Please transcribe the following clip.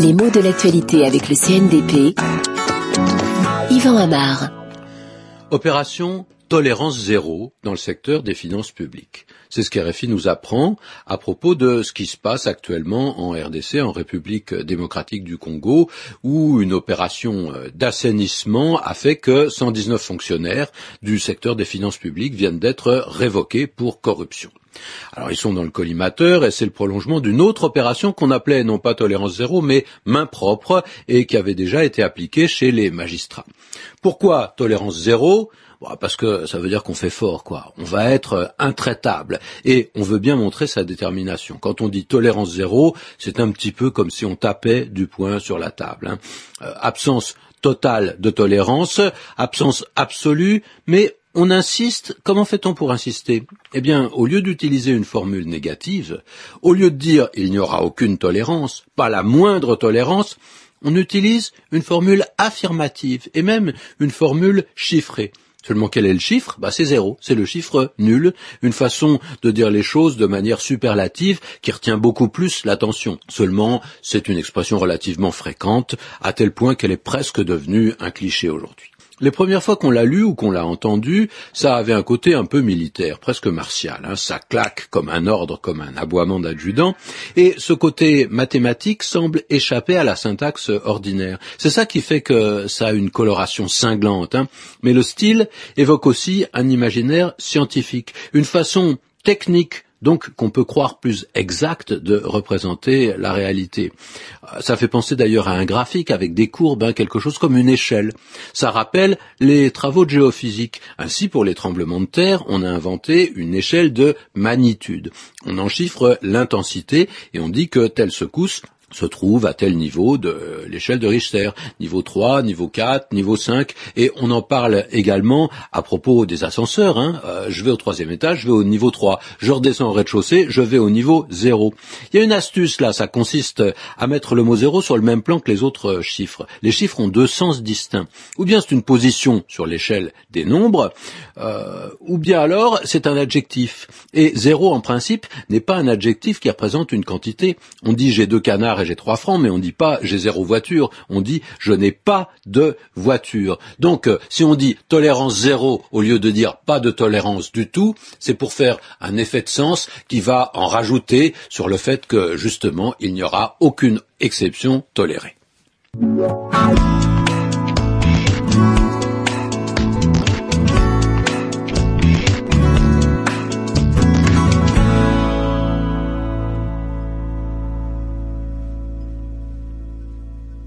Les mots de l'actualité avec le CNDP. Yvan Amar. Opération tolérance zéro dans le secteur des finances publiques. C'est ce qu'RFI nous apprend à propos de ce qui se passe actuellement en RDC, en République démocratique du Congo, où une opération euh, d'assainissement a fait que 119 fonctionnaires du secteur des finances publiques viennent d'être révoqués pour corruption. Alors ils sont dans le collimateur et c'est le prolongement d'une autre opération qu'on appelait non pas tolérance zéro mais main propre et qui avait déjà été appliquée chez les magistrats. Pourquoi tolérance zéro? Parce que ça veut dire qu'on fait fort, quoi. On va être intraitable et on veut bien montrer sa détermination. Quand on dit tolérance zéro, c'est un petit peu comme si on tapait du poing sur la table. Hein. Euh, absence totale de tolérance, absence absolue, mais on insiste, comment fait-on pour insister? Eh bien, au lieu d'utiliser une formule négative, au lieu de dire il n'y aura aucune tolérance, pas la moindre tolérance, on utilise une formule affirmative et même une formule chiffrée. Seulement quel est le chiffre? Bah, C'est zéro, c'est le chiffre nul, une façon de dire les choses de manière superlative qui retient beaucoup plus l'attention. Seulement, c'est une expression relativement fréquente, à tel point qu'elle est presque devenue un cliché aujourd'hui. Les premières fois qu'on l'a lu ou qu'on l'a entendu, ça avait un côté un peu militaire, presque martial. Hein. Ça claque comme un ordre, comme un aboiement d'adjudant. Et ce côté mathématique semble échapper à la syntaxe ordinaire. C'est ça qui fait que ça a une coloration cinglante. Hein. Mais le style évoque aussi un imaginaire scientifique, une façon technique donc qu'on peut croire plus exact de représenter la réalité. Ça fait penser d'ailleurs à un graphique avec des courbes, hein, quelque chose comme une échelle. Ça rappelle les travaux de géophysique. Ainsi, pour les tremblements de terre, on a inventé une échelle de magnitude. On en chiffre l'intensité et on dit que telle secousse se trouve à tel niveau de l'échelle de Richter, niveau 3, niveau 4, niveau 5, et on en parle également à propos des ascenseurs. Hein. Euh, je vais au troisième étage, je vais au niveau 3, je redescends au rez-de-chaussée, je vais au niveau 0. Il y a une astuce là, ça consiste à mettre le mot 0 sur le même plan que les autres chiffres. Les chiffres ont deux sens distincts. Ou bien c'est une position sur l'échelle des nombres, euh, ou bien alors c'est un adjectif. Et 0 en principe n'est pas un adjectif qui représente une quantité. On dit j'ai deux canards j'ai trois francs, mais on dit pas j'ai zéro voiture, on dit je n'ai pas de voiture. Donc euh, si on dit tolérance zéro au lieu de dire pas de tolérance du tout, c'est pour faire un effet de sens qui va en rajouter sur le fait que justement il n'y aura aucune exception tolérée.